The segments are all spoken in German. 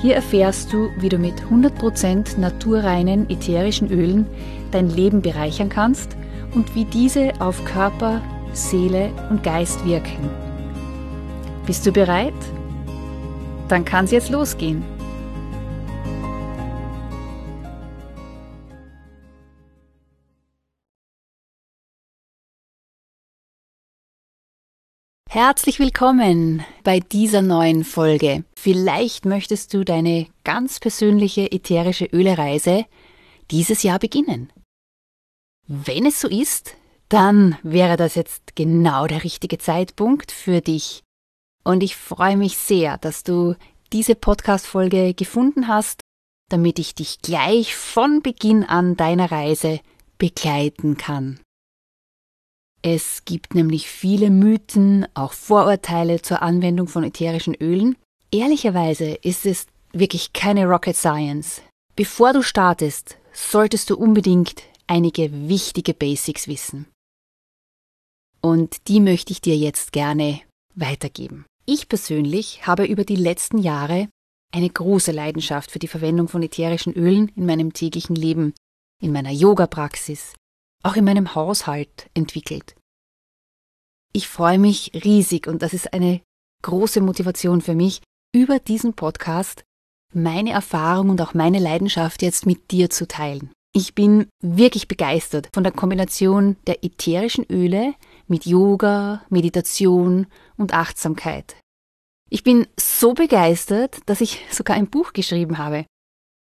Hier erfährst du, wie du mit 100% naturreinen ätherischen Ölen dein Leben bereichern kannst und wie diese auf Körper, Seele und Geist wirken. Bist du bereit? Dann kann es jetzt losgehen. Herzlich willkommen bei dieser neuen Folge. Vielleicht möchtest du deine ganz persönliche ätherische Ölereise dieses Jahr beginnen. Wenn es so ist, dann wäre das jetzt genau der richtige Zeitpunkt für dich. Und ich freue mich sehr, dass du diese Podcast-Folge gefunden hast, damit ich dich gleich von Beginn an deiner Reise begleiten kann. Es gibt nämlich viele Mythen, auch Vorurteile zur Anwendung von ätherischen Ölen. Ehrlicherweise ist es wirklich keine Rocket Science. Bevor du startest, solltest du unbedingt einige wichtige Basics wissen. Und die möchte ich dir jetzt gerne weitergeben. Ich persönlich habe über die letzten Jahre eine große Leidenschaft für die Verwendung von ätherischen Ölen in meinem täglichen Leben, in meiner Yoga-Praxis, auch in meinem Haushalt entwickelt. Ich freue mich riesig und das ist eine große Motivation für mich, über diesen Podcast meine Erfahrung und auch meine Leidenschaft jetzt mit dir zu teilen. Ich bin wirklich begeistert von der Kombination der ätherischen Öle mit Yoga, Meditation und Achtsamkeit. Ich bin so begeistert, dass ich sogar ein Buch geschrieben habe.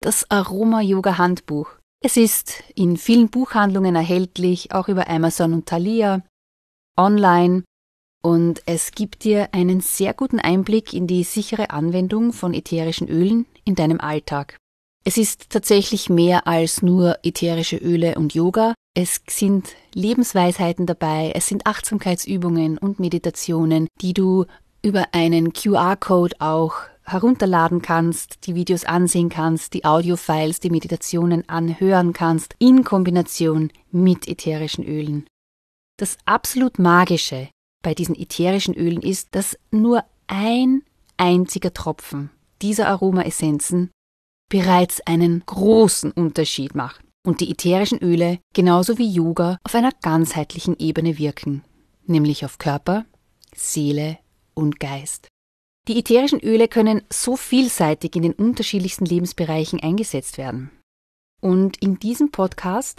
Das Aroma Yoga Handbuch. Es ist in vielen Buchhandlungen erhältlich, auch über Amazon und Thalia, online und es gibt dir einen sehr guten Einblick in die sichere Anwendung von ätherischen Ölen in deinem Alltag. Es ist tatsächlich mehr als nur ätherische Öle und Yoga. Es sind Lebensweisheiten dabei, es sind Achtsamkeitsübungen und Meditationen, die du über einen QR-Code auch herunterladen kannst, die Videos ansehen kannst, die Audiofiles, die Meditationen anhören kannst, in Kombination mit ätherischen Ölen. Das absolut Magische bei diesen ätherischen Ölen ist, dass nur ein einziger Tropfen dieser Aromaessenzen bereits einen großen Unterschied macht und die ätherischen Öle genauso wie Yoga auf einer ganzheitlichen Ebene wirken, nämlich auf Körper, Seele und Geist. Die ätherischen Öle können so vielseitig in den unterschiedlichsten Lebensbereichen eingesetzt werden. Und in diesem Podcast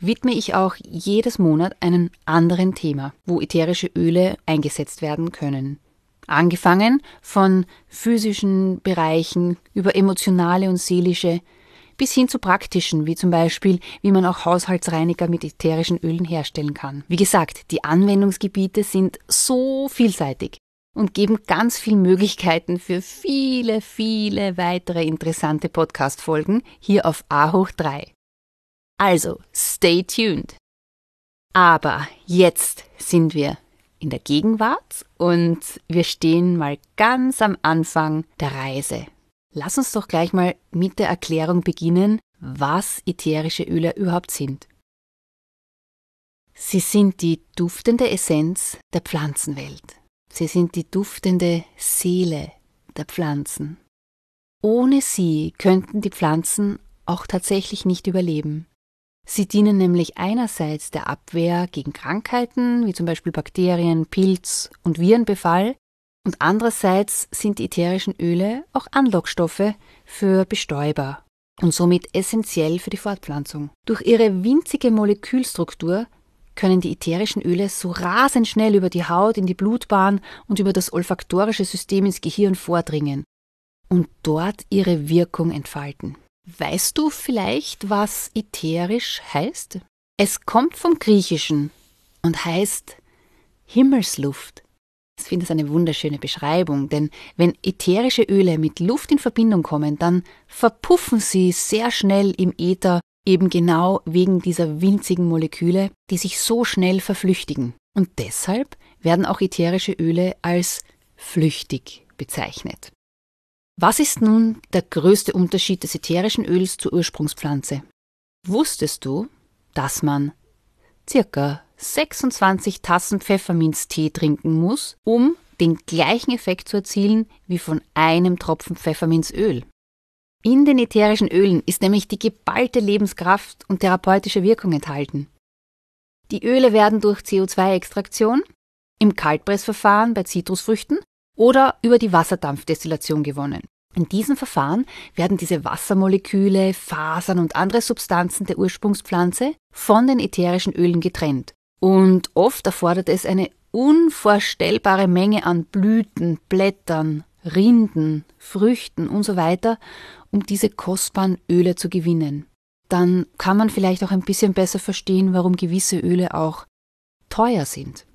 widme ich auch jedes Monat einem anderen Thema, wo ätherische Öle eingesetzt werden können. Angefangen von physischen Bereichen über emotionale und seelische bis hin zu praktischen, wie zum Beispiel, wie man auch Haushaltsreiniger mit ätherischen Ölen herstellen kann. Wie gesagt, die Anwendungsgebiete sind so vielseitig und geben ganz viele Möglichkeiten für viele, viele weitere interessante Podcast-Folgen hier auf A hoch 3. Also, stay tuned. Aber jetzt sind wir in der Gegenwart und wir stehen mal ganz am Anfang der Reise. Lass uns doch gleich mal mit der Erklärung beginnen, was ätherische Öle überhaupt sind. Sie sind die duftende Essenz der Pflanzenwelt. Sie sind die duftende Seele der Pflanzen. Ohne sie könnten die Pflanzen auch tatsächlich nicht überleben. Sie dienen nämlich einerseits der Abwehr gegen Krankheiten, wie zum Beispiel Bakterien, Pilz und Virenbefall, und andererseits sind die ätherischen Öle auch Anlockstoffe für Bestäuber und somit essentiell für die Fortpflanzung. Durch ihre winzige Molekülstruktur können die ätherischen Öle so rasend schnell über die Haut in die Blutbahn und über das olfaktorische System ins Gehirn vordringen und dort ihre Wirkung entfalten. Weißt du vielleicht, was ätherisch heißt? Es kommt vom Griechischen und heißt Himmelsluft. Ich finde es eine wunderschöne Beschreibung, denn wenn ätherische Öle mit Luft in Verbindung kommen, dann verpuffen sie sehr schnell im Äther, eben genau wegen dieser winzigen Moleküle, die sich so schnell verflüchtigen. Und deshalb werden auch ätherische Öle als flüchtig bezeichnet. Was ist nun der größte Unterschied des ätherischen Öls zur Ursprungspflanze? Wusstest du, dass man circa 26 Tassen Pfefferminztee trinken muss, um den gleichen Effekt zu erzielen wie von einem Tropfen Pfefferminzöl? In den ätherischen Ölen ist nämlich die geballte Lebenskraft und therapeutische Wirkung enthalten. Die Öle werden durch CO2-Extraktion, im Kaltpressverfahren bei Zitrusfrüchten oder über die Wasserdampfdestillation gewonnen. In diesem Verfahren werden diese Wassermoleküle, Fasern und andere Substanzen der Ursprungspflanze von den ätherischen Ölen getrennt. Und oft erfordert es eine unvorstellbare Menge an Blüten, Blättern, Rinden, Früchten und so weiter, um diese kostbaren Öle zu gewinnen. Dann kann man vielleicht auch ein bisschen besser verstehen, warum gewisse Öle auch teuer sind.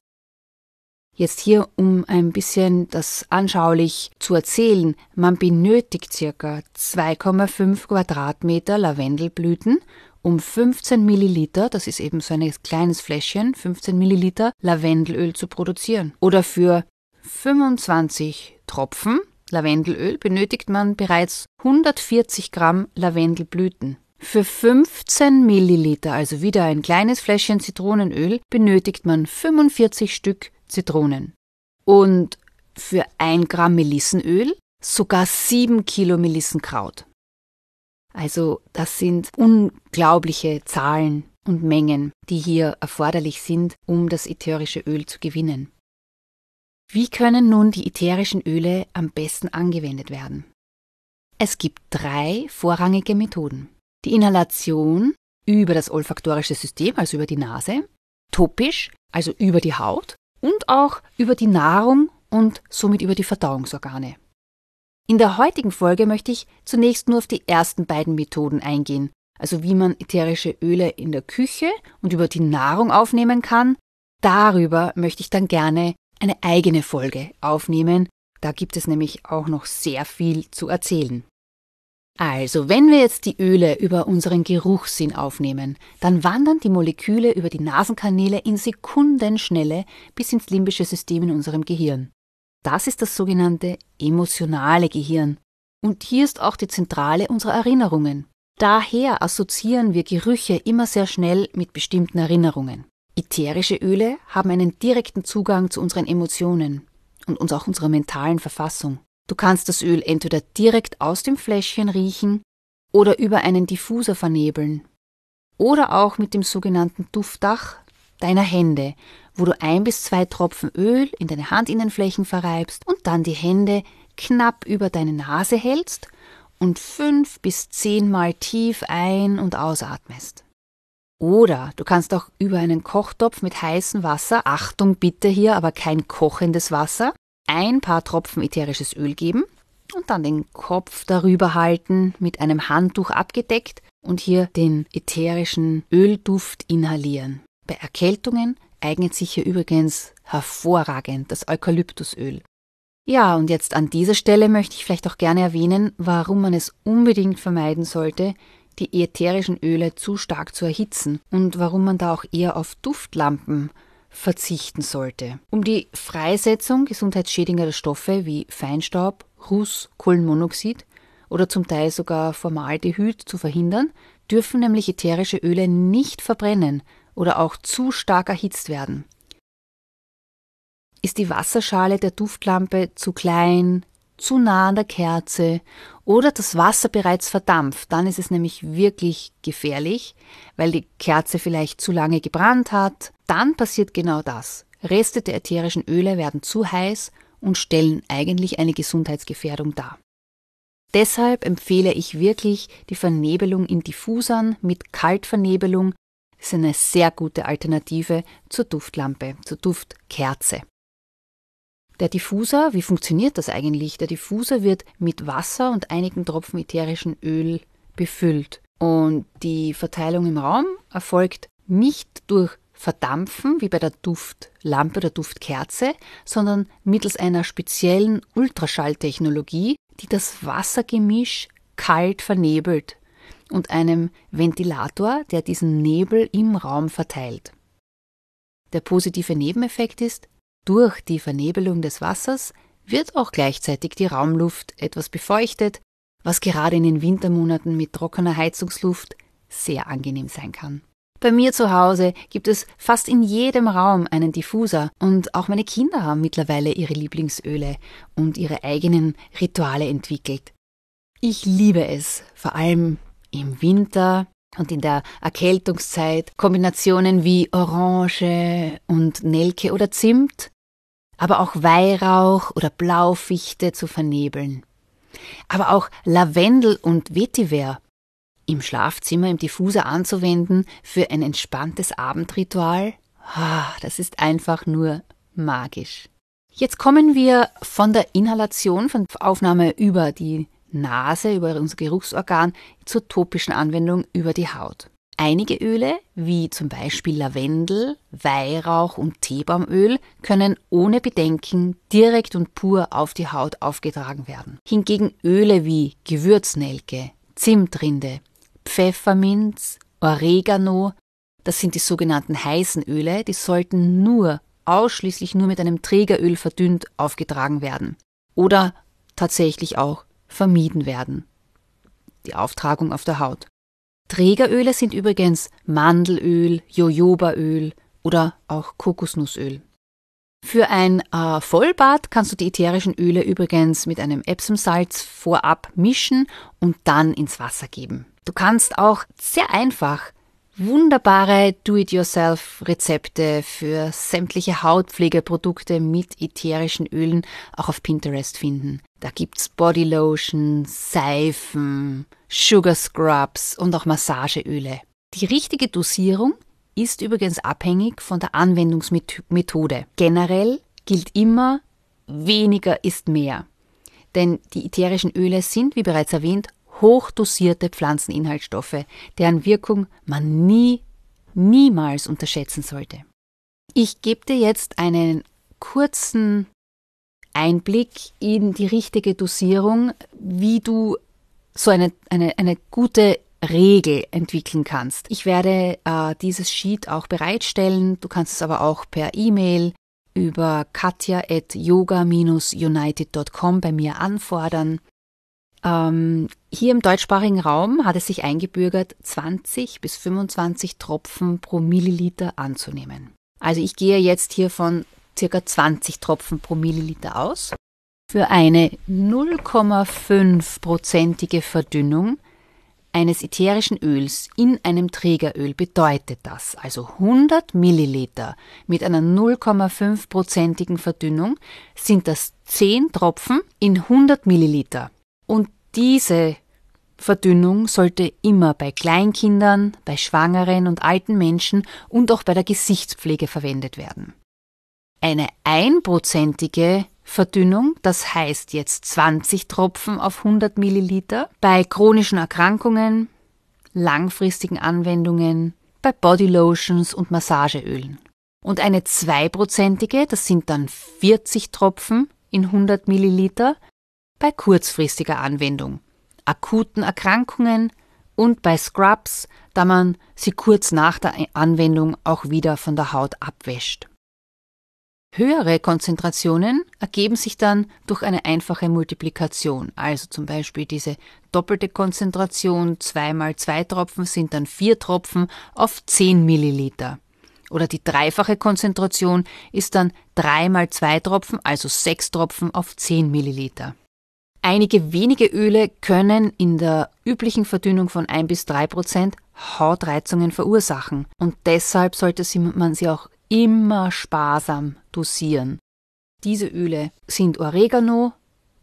Jetzt hier, um ein bisschen das anschaulich zu erzählen, man benötigt circa 2,5 Quadratmeter Lavendelblüten, um 15 Milliliter, das ist eben so ein kleines Fläschchen, 15 Milliliter Lavendelöl zu produzieren. Oder für 25 Tropfen Lavendelöl benötigt man bereits 140 Gramm Lavendelblüten. Für 15 Milliliter, also wieder ein kleines Fläschchen Zitronenöl, benötigt man 45 Stück Zitronen. Und für ein Gramm Melissenöl sogar 7 Kilo Melissenkraut. Also das sind unglaubliche Zahlen und Mengen, die hier erforderlich sind, um das ätherische Öl zu gewinnen. Wie können nun die ätherischen Öle am besten angewendet werden? Es gibt drei vorrangige Methoden. Die Inhalation über das olfaktorische System, also über die Nase, topisch, also über die Haut und auch über die Nahrung und somit über die Verdauungsorgane. In der heutigen Folge möchte ich zunächst nur auf die ersten beiden Methoden eingehen, also wie man ätherische Öle in der Küche und über die Nahrung aufnehmen kann. Darüber möchte ich dann gerne eine eigene Folge aufnehmen, da gibt es nämlich auch noch sehr viel zu erzählen. Also, wenn wir jetzt die Öle über unseren Geruchssinn aufnehmen, dann wandern die Moleküle über die Nasenkanäle in Sekundenschnelle bis ins limbische System in unserem Gehirn. Das ist das sogenannte emotionale Gehirn. Und hier ist auch die Zentrale unserer Erinnerungen. Daher assoziieren wir Gerüche immer sehr schnell mit bestimmten Erinnerungen. Ätherische Öle haben einen direkten Zugang zu unseren Emotionen und uns auch unserer mentalen Verfassung. Du kannst das Öl entweder direkt aus dem Fläschchen riechen oder über einen Diffuser vernebeln. Oder auch mit dem sogenannten Duftdach deiner Hände, wo du ein bis zwei Tropfen Öl in deine Handinnenflächen verreibst und dann die Hände knapp über deine Nase hältst und fünf bis zehnmal tief ein- und ausatmest. Oder du kannst auch über einen Kochtopf mit heißem Wasser, Achtung bitte hier, aber kein kochendes Wasser, ein paar Tropfen ätherisches Öl geben und dann den Kopf darüber halten, mit einem Handtuch abgedeckt und hier den ätherischen Ölduft inhalieren. Bei Erkältungen eignet sich hier übrigens hervorragend das Eukalyptusöl. Ja, und jetzt an dieser Stelle möchte ich vielleicht auch gerne erwähnen, warum man es unbedingt vermeiden sollte, die ätherischen Öle zu stark zu erhitzen und warum man da auch eher auf Duftlampen verzichten sollte. Um die Freisetzung gesundheitsschädigender Stoffe wie Feinstaub, Ruß, Kohlenmonoxid oder zum Teil sogar Formaldehyd zu verhindern, dürfen nämlich ätherische Öle nicht verbrennen oder auch zu stark erhitzt werden. Ist die Wasserschale der Duftlampe zu klein, zu nah an der Kerze oder das Wasser bereits verdampft, dann ist es nämlich wirklich gefährlich, weil die Kerze vielleicht zu lange gebrannt hat. Dann passiert genau das. Reste der ätherischen Öle werden zu heiß und stellen eigentlich eine Gesundheitsgefährdung dar. Deshalb empfehle ich wirklich die Vernebelung in Diffusern mit Kaltvernebelung. Das ist eine sehr gute Alternative zur Duftlampe, zur Duftkerze. Der Diffuser, wie funktioniert das eigentlich? Der Diffuser wird mit Wasser und einigen Tropfen ätherischen Öl befüllt. Und die Verteilung im Raum erfolgt nicht durch verdampfen, wie bei der Duftlampe oder Duftkerze, sondern mittels einer speziellen Ultraschalltechnologie, die das Wassergemisch kalt vernebelt und einem Ventilator, der diesen Nebel im Raum verteilt. Der positive Nebeneffekt ist, durch die Vernebelung des Wassers wird auch gleichzeitig die Raumluft etwas befeuchtet, was gerade in den Wintermonaten mit trockener Heizungsluft sehr angenehm sein kann. Bei mir zu Hause gibt es fast in jedem Raum einen Diffuser und auch meine Kinder haben mittlerweile ihre Lieblingsöle und ihre eigenen Rituale entwickelt. Ich liebe es, vor allem im Winter und in der Erkältungszeit, Kombinationen wie Orange und Nelke oder Zimt, aber auch Weihrauch oder Blaufichte zu vernebeln. Aber auch Lavendel und Vetiver im Schlafzimmer im Diffuser anzuwenden für ein entspanntes Abendritual, ah, das ist einfach nur magisch. Jetzt kommen wir von der Inhalation, von Aufnahme über die Nase, über unser Geruchsorgan zur topischen Anwendung über die Haut. Einige Öle, wie zum Beispiel Lavendel, Weihrauch und Teebaumöl, können ohne Bedenken direkt und pur auf die Haut aufgetragen werden. Hingegen Öle wie Gewürznelke, Zimtrinde, Pfefferminz, Oregano, das sind die sogenannten heißen Öle, die sollten nur, ausschließlich nur mit einem Trägeröl verdünnt aufgetragen werden. Oder tatsächlich auch vermieden werden. Die Auftragung auf der Haut. Trägeröle sind übrigens Mandelöl, Jojobaöl oder auch Kokosnussöl. Für ein äh, Vollbad kannst du die ätherischen Öle übrigens mit einem Epsomsalz vorab mischen und dann ins Wasser geben. Du kannst auch sehr einfach wunderbare Do-it-yourself-Rezepte für sämtliche Hautpflegeprodukte mit ätherischen Ölen auch auf Pinterest finden. Da gibt's Bodylotion, Seifen, Sugar Scrubs und auch Massageöle. Die richtige Dosierung ist übrigens abhängig von der Anwendungsmethode. Generell gilt immer, weniger ist mehr. Denn die ätherischen Öle sind, wie bereits erwähnt, hochdosierte Pflanzeninhaltsstoffe, deren Wirkung man nie, niemals unterschätzen sollte. Ich gebe dir jetzt einen kurzen Einblick in die richtige Dosierung, wie du so eine, eine, eine gute Regel entwickeln kannst. Ich werde äh, dieses Sheet auch bereitstellen. Du kannst es aber auch per E-Mail über katja.yoga-united.com bei mir anfordern. Ähm, hier im deutschsprachigen Raum hat es sich eingebürgert, 20 bis 25 Tropfen pro Milliliter anzunehmen. Also ich gehe jetzt hier von circa 20 Tropfen pro Milliliter aus. Für eine 0,5-prozentige Verdünnung eines ätherischen Öls in einem Trägeröl bedeutet das, also 100 Milliliter mit einer 0,5-prozentigen Verdünnung, sind das 10 Tropfen in 100 Milliliter. Und diese Verdünnung sollte immer bei Kleinkindern, bei schwangeren und alten Menschen und auch bei der Gesichtspflege verwendet werden. Eine einprozentige Verdünnung, das heißt jetzt 20 Tropfen auf 100 Milliliter, bei chronischen Erkrankungen, langfristigen Anwendungen, bei Bodylotions und Massageölen. Und eine zweiprozentige, das sind dann 40 Tropfen in 100 Milliliter, bei kurzfristiger Anwendung, akuten Erkrankungen und bei Scrubs, da man sie kurz nach der Anwendung auch wieder von der Haut abwäscht. Höhere Konzentrationen ergeben sich dann durch eine einfache Multiplikation, also zum Beispiel diese doppelte Konzentration, zwei mal zwei Tropfen sind dann vier Tropfen auf 10 Milliliter. Oder die dreifache Konzentration ist dann drei mal zwei Tropfen, also sechs Tropfen auf 10 Milliliter. Einige wenige Öle können in der üblichen Verdünnung von 1 bis 3 Prozent Hautreizungen verursachen und deshalb sollte man sie auch immer sparsam dosieren. Diese Öle sind Oregano,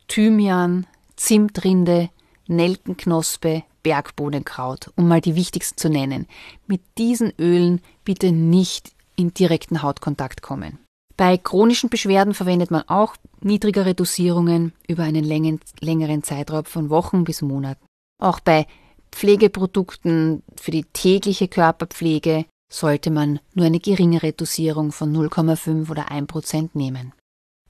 Thymian, Zimtrinde, Nelkenknospe, Bergbohnenkraut, um mal die wichtigsten zu nennen. Mit diesen Ölen bitte nicht in direkten Hautkontakt kommen. Bei chronischen Beschwerden verwendet man auch niedrigere Dosierungen über einen längeren Zeitraum von Wochen bis Monaten. Auch bei Pflegeprodukten für die tägliche Körperpflege sollte man nur eine geringere Dosierung von 0,5 oder 1 Prozent nehmen.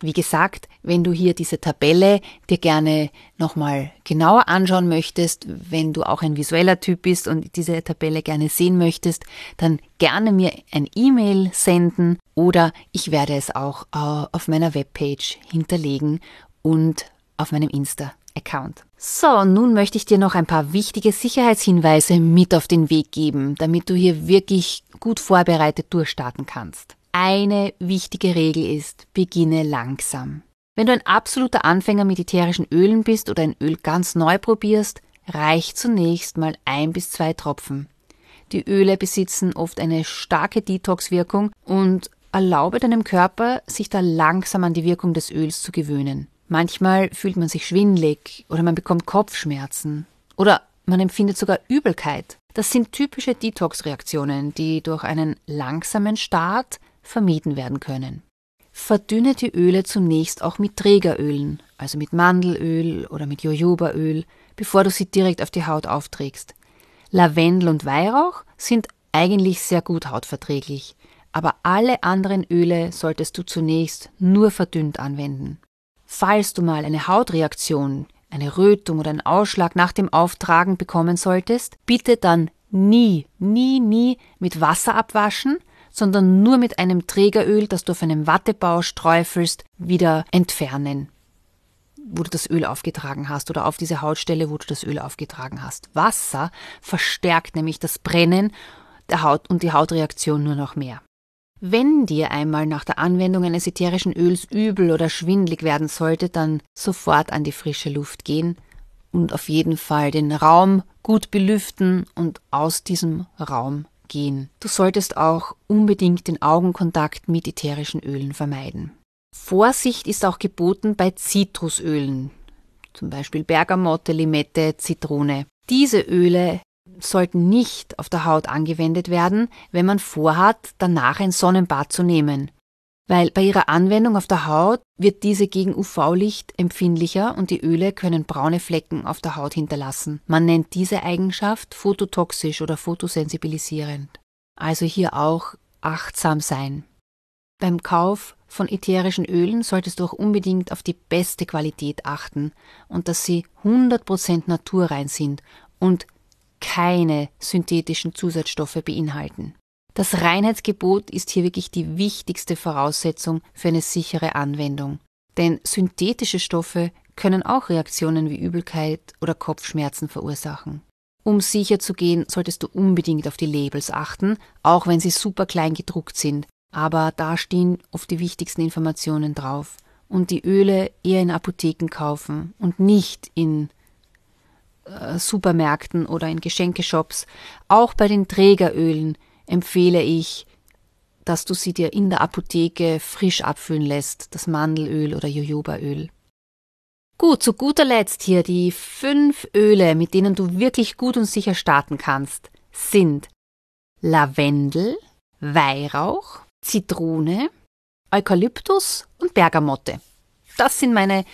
Wie gesagt, wenn du hier diese Tabelle dir gerne nochmal genauer anschauen möchtest, wenn du auch ein visueller Typ bist und diese Tabelle gerne sehen möchtest, dann gerne mir ein E-Mail senden oder ich werde es auch äh, auf meiner Webpage hinterlegen und auf meinem Insta-Account. So, nun möchte ich dir noch ein paar wichtige Sicherheitshinweise mit auf den Weg geben, damit du hier wirklich gut vorbereitet durchstarten kannst. Eine wichtige Regel ist, beginne langsam. Wenn du ein absoluter Anfänger mit ätherischen Ölen bist oder ein Öl ganz neu probierst, reicht zunächst mal ein bis zwei Tropfen. Die Öle besitzen oft eine starke Detox-Wirkung und erlaube deinem Körper, sich da langsam an die Wirkung des Öls zu gewöhnen. Manchmal fühlt man sich schwindlig oder man bekommt Kopfschmerzen oder man empfindet sogar Übelkeit. Das sind typische Detox-Reaktionen, die durch einen langsamen Start vermieden werden können. Verdünne die Öle zunächst auch mit Trägerölen, also mit Mandelöl oder mit Jojobaöl, bevor du sie direkt auf die Haut aufträgst. Lavendel und Weihrauch sind eigentlich sehr gut hautverträglich, aber alle anderen Öle solltest du zunächst nur verdünnt anwenden. Falls du mal eine Hautreaktion, eine Rötung oder einen Ausschlag nach dem Auftragen bekommen solltest, bitte dann nie, nie, nie mit Wasser abwaschen, sondern nur mit einem Trägeröl, das du auf einem Wattebau sträufelst, wieder entfernen, wo du das Öl aufgetragen hast oder auf diese Hautstelle, wo du das Öl aufgetragen hast. Wasser verstärkt nämlich das Brennen der Haut und die Hautreaktion nur noch mehr. Wenn dir einmal nach der Anwendung eines ätherischen Öls übel oder schwindlig werden sollte, dann sofort an die frische Luft gehen und auf jeden Fall den Raum gut belüften und aus diesem Raum gehen. Du solltest auch unbedingt den Augenkontakt mit ätherischen Ölen vermeiden. Vorsicht ist auch geboten bei Zitrusölen, zum Beispiel Bergamotte, Limette, Zitrone. Diese Öle sollten nicht auf der Haut angewendet werden, wenn man vorhat, danach ein Sonnenbad zu nehmen weil bei ihrer Anwendung auf der Haut wird diese gegen UV-Licht empfindlicher und die Öle können braune Flecken auf der Haut hinterlassen. Man nennt diese Eigenschaft phototoxisch oder photosensibilisierend. Also hier auch achtsam sein. Beim Kauf von ätherischen Ölen solltest du auch unbedingt auf die beste Qualität achten und dass sie 100% naturrein sind und keine synthetischen Zusatzstoffe beinhalten. Das Reinheitsgebot ist hier wirklich die wichtigste Voraussetzung für eine sichere Anwendung. Denn synthetische Stoffe können auch Reaktionen wie Übelkeit oder Kopfschmerzen verursachen. Um sicher zu gehen, solltest du unbedingt auf die Labels achten, auch wenn sie super klein gedruckt sind. Aber da stehen oft die wichtigsten Informationen drauf. Und die Öle eher in Apotheken kaufen und nicht in äh, Supermärkten oder in Geschenkeshops. Auch bei den Trägerölen empfehle ich, dass du sie dir in der Apotheke frisch abfüllen lässt, das Mandelöl oder Jojobaöl. Gut, zu guter Letzt hier die fünf Öle, mit denen du wirklich gut und sicher starten kannst, sind Lavendel, Weihrauch, Zitrone, Eukalyptus und Bergamotte. Das sind meine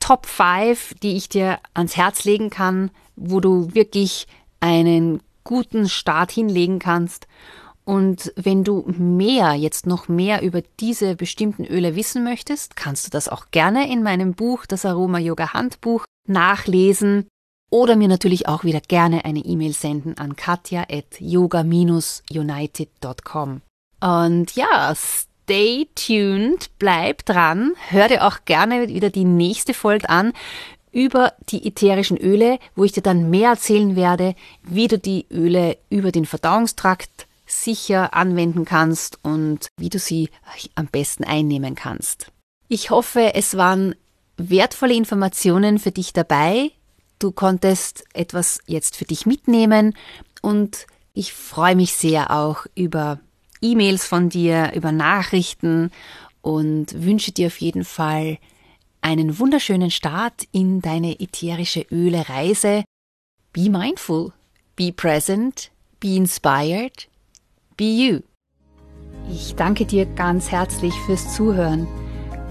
Top 5, die ich dir ans Herz legen kann, wo du wirklich einen guten Start hinlegen kannst. Und wenn du mehr, jetzt noch mehr über diese bestimmten Öle wissen möchtest, kannst du das auch gerne in meinem Buch, das Aroma Yoga Handbuch, nachlesen oder mir natürlich auch wieder gerne eine E-Mail senden an katja.yoga-united.com. Und ja, stay tuned, bleib dran, hör dir auch gerne wieder die nächste Folge an über die ätherischen Öle, wo ich dir dann mehr erzählen werde, wie du die Öle über den Verdauungstrakt sicher anwenden kannst und wie du sie am besten einnehmen kannst. Ich hoffe, es waren wertvolle Informationen für dich dabei. Du konntest etwas jetzt für dich mitnehmen und ich freue mich sehr auch über E-Mails von dir, über Nachrichten und wünsche dir auf jeden Fall einen wunderschönen Start in deine ätherische Öle Reise. Be mindful, be present, be inspired, be you. Ich danke dir ganz herzlich fürs Zuhören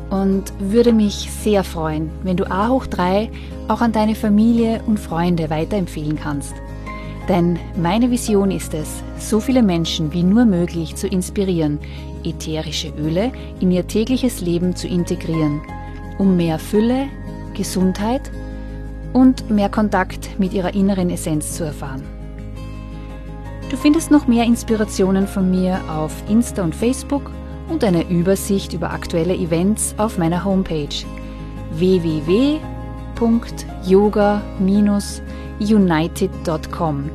und würde mich sehr freuen, wenn du A hoch 3 auch an deine Familie und Freunde weiterempfehlen kannst. Denn meine Vision ist es, so viele Menschen wie nur möglich zu inspirieren, ätherische Öle in ihr tägliches Leben zu integrieren, um mehr Fülle, Gesundheit und mehr Kontakt mit ihrer inneren Essenz zu erfahren. Du findest noch mehr Inspirationen von mir auf Insta und Facebook und eine Übersicht über aktuelle Events auf meiner Homepage www.yoga-united.com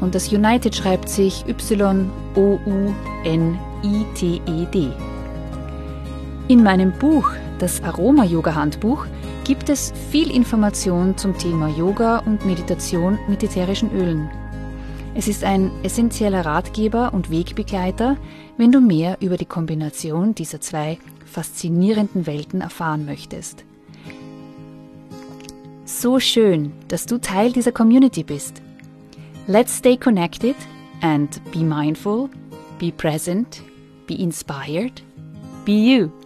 und das United schreibt sich Y-O-U-N-I-T-E-D. In meinem Buch, das Aroma-Yoga-Handbuch, gibt es viel Information zum Thema Yoga und Meditation mit ätherischen Ölen. Es ist ein essentieller Ratgeber und Wegbegleiter, wenn du mehr über die Kombination dieser zwei faszinierenden Welten erfahren möchtest. So schön, dass du Teil dieser Community bist. Let's stay connected and be mindful, be present, be inspired, be you.